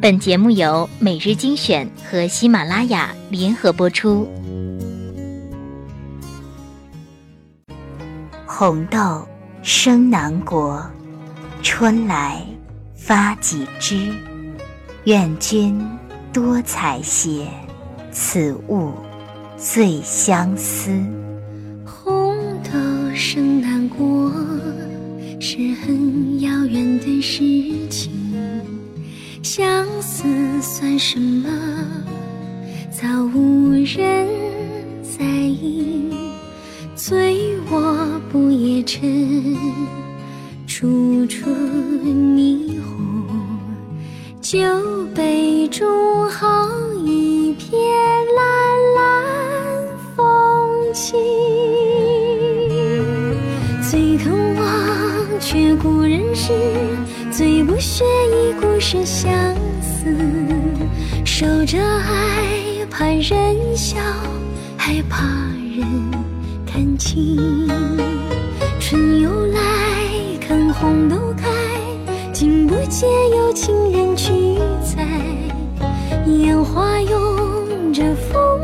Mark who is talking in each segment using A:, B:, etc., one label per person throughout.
A: 本节目由每日精选和喜马拉雅联合播出。
B: 红豆生南国，春来发几枝。愿君多采撷，此物最相思。
C: 红豆生南国，是很遥远的事情。算什么？早无人在意。醉卧不夜城，处处霓虹。酒杯中好一片蓝蓝风景。最肯忘却故人诗，最不屑一顾是相思。守着爱，怕人笑，害怕人。看清，春又来，看红豆开，竟不见有情人去采，烟花拥着风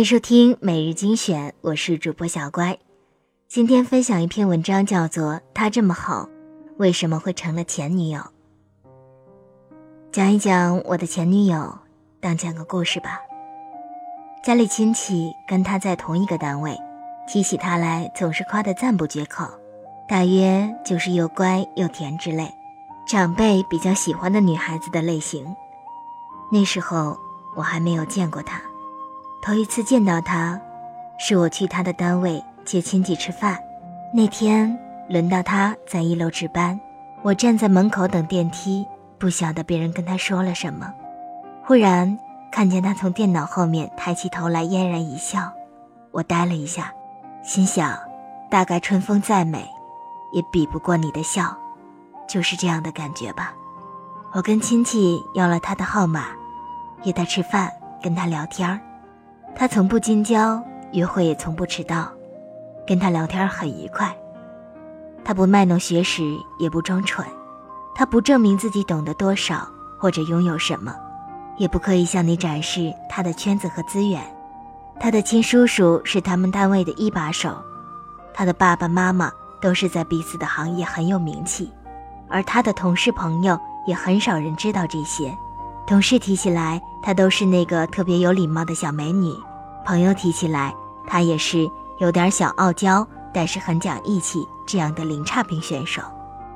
B: 欢迎收听每日精选，我是主播小乖。今天分享一篇文章，叫做《他这么好，为什么会成了前女友》。讲一讲我的前女友，当讲个故事吧。家里亲戚跟他在同一个单位，提起他来总是夸得赞不绝口，大约就是又乖又甜之类，长辈比较喜欢的女孩子的类型。那时候我还没有见过他。头一次见到他，是我去他的单位接亲戚吃饭。那天轮到他在一楼值班，我站在门口等电梯，不晓得别人跟他说了什么。忽然看见他从电脑后面抬起头来，嫣然一笑。我呆了一下，心想：大概春风再美，也比不过你的笑，就是这样的感觉吧。我跟亲戚要了他的号码，约他吃饭，跟他聊天儿。他从不近交，约会也从不迟到，跟他聊天很愉快。他不卖弄学识，也不装蠢，他不证明自己懂得多少或者拥有什么，也不可以向你展示他的圈子和资源。他的亲叔叔是他们单位的一把手，他的爸爸妈妈都是在彼此的行业很有名气，而他的同事朋友也很少人知道这些。同事提起来，她都是那个特别有礼貌的小美女；朋友提起来，她也是有点小傲娇，但是很讲义气这样的零差评选手。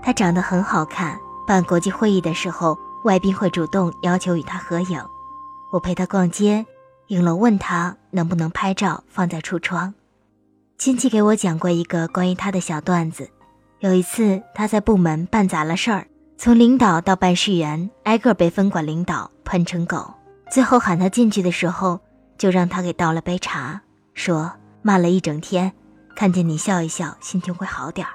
B: 她长得很好看，办国际会议的时候，外宾会主动要求与她合影。我陪她逛街，影楼问她能不能拍照放在橱窗。亲戚给我讲过一个关于她的小段子：有一次她在部门办砸了事儿。从领导到办事员，挨个被分管领导喷成狗。最后喊他进去的时候，就让他给倒了杯茶，说骂了一整天，看见你笑一笑，心情会好点儿。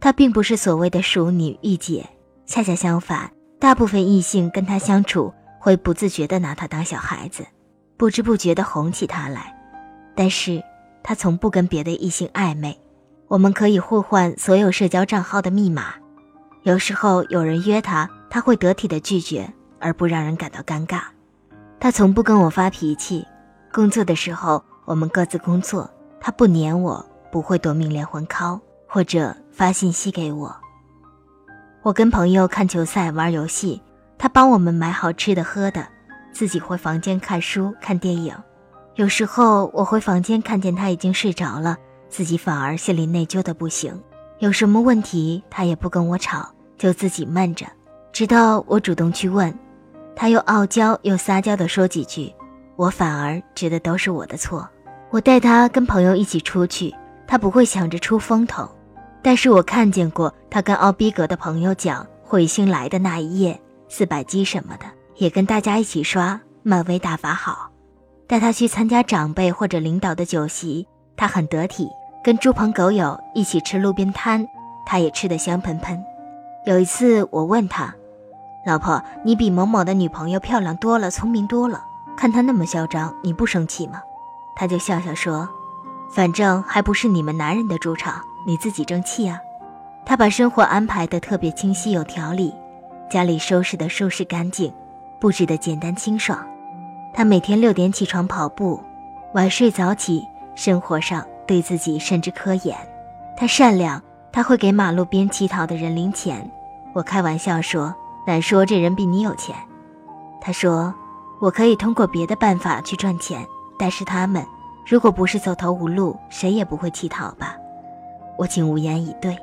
B: 他并不是所谓的熟女御姐，恰恰相反，大部分异性跟他相处会不自觉地拿他当小孩子，不知不觉地哄起他来。但是，他从不跟别的异性暧昧，我们可以互换所有社交账号的密码。有时候有人约他，他会得体的拒绝，而不让人感到尴尬。他从不跟我发脾气。工作的时候，我们各自工作，他不黏我，不会夺命连环 call 或者发信息给我。我跟朋友看球赛、玩游戏，他帮我们买好吃的喝的，自己回房间看书、看电影。有时候我回房间看见他已经睡着了，自己反而心里内疚的不行。有什么问题，他也不跟我吵，就自己闷着，直到我主动去问，他又傲娇又撒娇的说几句，我反而觉得都是我的错。我带他跟朋友一起出去，他不会想着出风头，但是我看见过他跟傲逼格的朋友讲彗星来的那一夜四百 G 什么的，也跟大家一起刷漫威大法好。带他去参加长辈或者领导的酒席，他很得体。跟猪朋狗友一起吃路边摊，他也吃得香喷喷。有一次我问他：“老婆，你比某某的女朋友漂亮多了，聪明多了，看她那么嚣张，你不生气吗？”他就笑笑说：“反正还不是你们男人的主场，你自己争气啊。”他把生活安排得特别清晰有条理，家里收拾得舒适干净，布置得简单清爽。他每天六点起床跑步，晚睡早起，生活上对自己甚至科研。他善良，他会给马路边乞讨的人零钱。我开玩笑说：“难说这人比你有钱。”他说：“我可以通过别的办法去赚钱，但是他们如果不是走投无路，谁也不会乞讨吧？”我竟无言以对。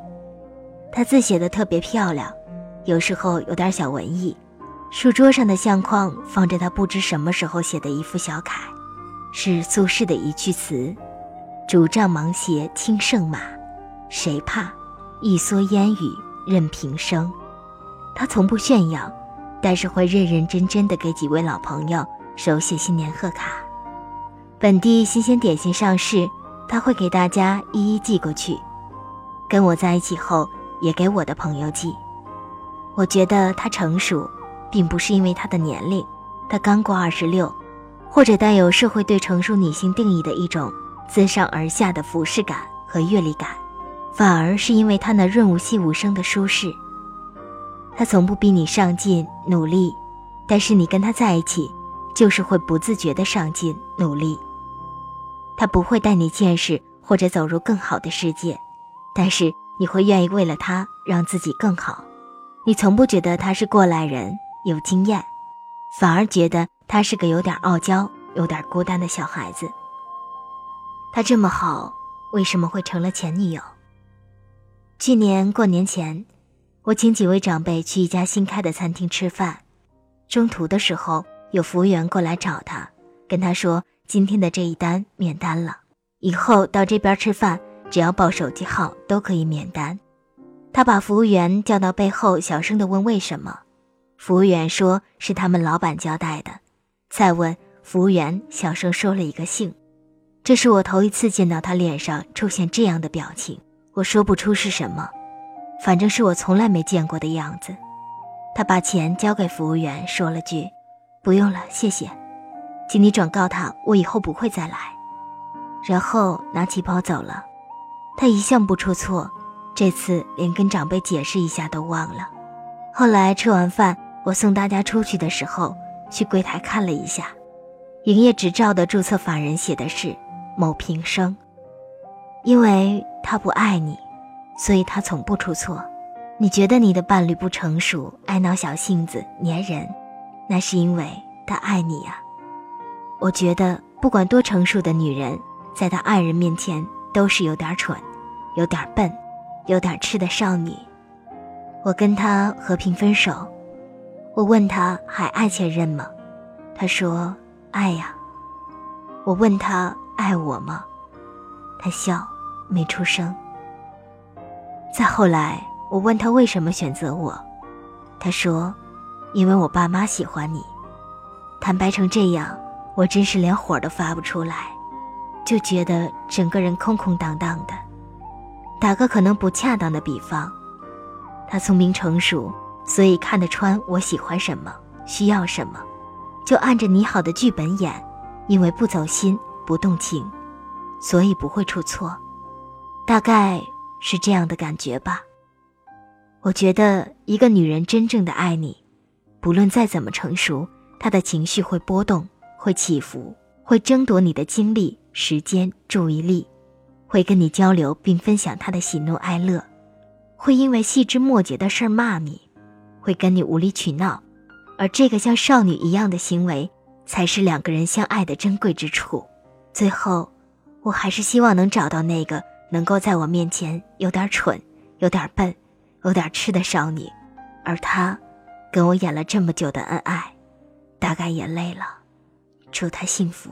B: 他字写的特别漂亮，有时候有点小文艺。书桌上的相框放着他不知什么时候写的一副小楷，是苏轼的一句词：“拄杖芒鞋轻胜马，谁怕？一蓑烟雨任平生。”他从不炫耀，但是会认认真真的给几位老朋友手写新年贺卡。本地新鲜点心上市，他会给大家一一寄过去。跟我在一起后。也给我的朋友寄，我觉得他成熟，并不是因为他的年龄，他刚过二十六，或者带有社会对成熟女性定义的一种自上而下的俯视感和阅历感，反而是因为他那润物细无声的舒适。他从不逼你上进努力，但是你跟他在一起，就是会不自觉的上进努力。他不会带你见识或者走入更好的世界，但是。你会愿意为了他让自己更好，你从不觉得他是过来人有经验，反而觉得他是个有点傲娇、有点孤单的小孩子。他这么好，为什么会成了前女友？去年过年前，我请几位长辈去一家新开的餐厅吃饭，中途的时候有服务员过来找他，跟他说今天的这一单免单了，以后到这边吃饭。只要报手机号都可以免单。他把服务员叫到背后，小声地问：“为什么？”服务员说：“是他们老板交代的。”再问，服务员小声说了一个姓。这是我头一次见到他脸上出现这样的表情，我说不出是什么，反正是我从来没见过的样子。他把钱交给服务员，说了句：“不用了，谢谢，请你转告他，我以后不会再来。”然后拿起包走了。他一向不出错，这次连跟长辈解释一下都忘了。后来吃完饭，我送大家出去的时候，去柜台看了一下，营业执照的注册法人写的是某平生。因为他不爱你，所以他从不出错。你觉得你的伴侣不成熟、爱闹小性子、粘人，那是因为他爱你呀。我觉得不管多成熟的女人，在他爱人面前都是有点蠢。有点笨，有点痴的少女。我跟他和平分手。我问他还爱前任吗？他说爱呀。我问他爱我吗？他笑，没出声。再后来，我问他为什么选择我，他说，因为我爸妈喜欢你。坦白成这样，我真是连火都发不出来，就觉得整个人空空荡荡的。打个可能不恰当的比方，他聪明成熟，所以看得穿我喜欢什么，需要什么，就按着你好的剧本演，因为不走心不动情，所以不会出错，大概是这样的感觉吧。我觉得一个女人真正的爱你，不论再怎么成熟，她的情绪会波动，会起伏，会争夺你的精力、时间、注意力。会跟你交流并分享他的喜怒哀乐，会因为细枝末节的事儿骂你，会跟你无理取闹，而这个像少女一样的行为，才是两个人相爱的珍贵之处。最后，我还是希望能找到那个能够在我面前有点蠢、有点笨、有点痴的少女，而他，跟我演了这么久的恩爱，大概也累了。祝他幸福。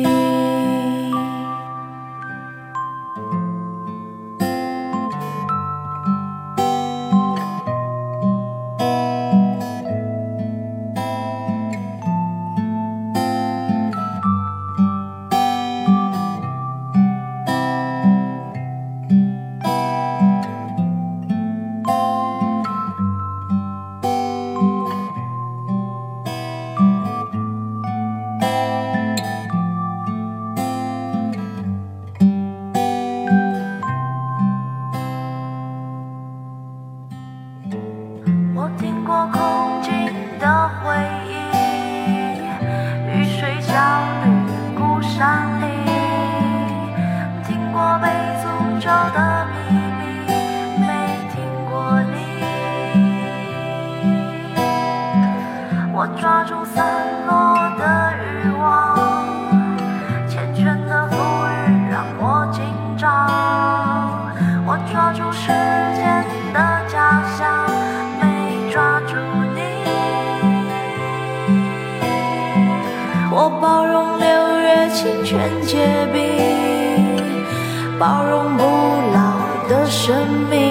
D: 抓住散落的欲望，缱绻的浮云让我紧张。我抓住时间的假象，没抓住你。我包容六月清泉结冰，包容不老的生命，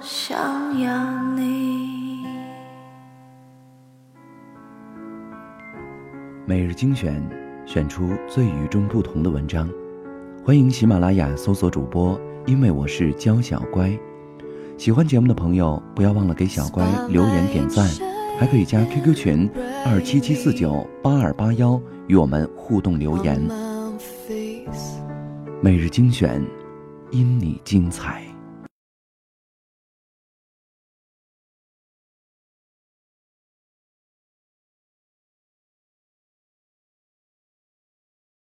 D: 想要你。
E: 每日精选，选出最与众不同的文章。欢迎喜马拉雅搜索主播，因为我是娇小乖。喜欢节目的朋友，不要忘了给小乖留言点赞。还可以加 QQ 群二七七四九八二八幺与我们互动留言。每日精选，因你精彩。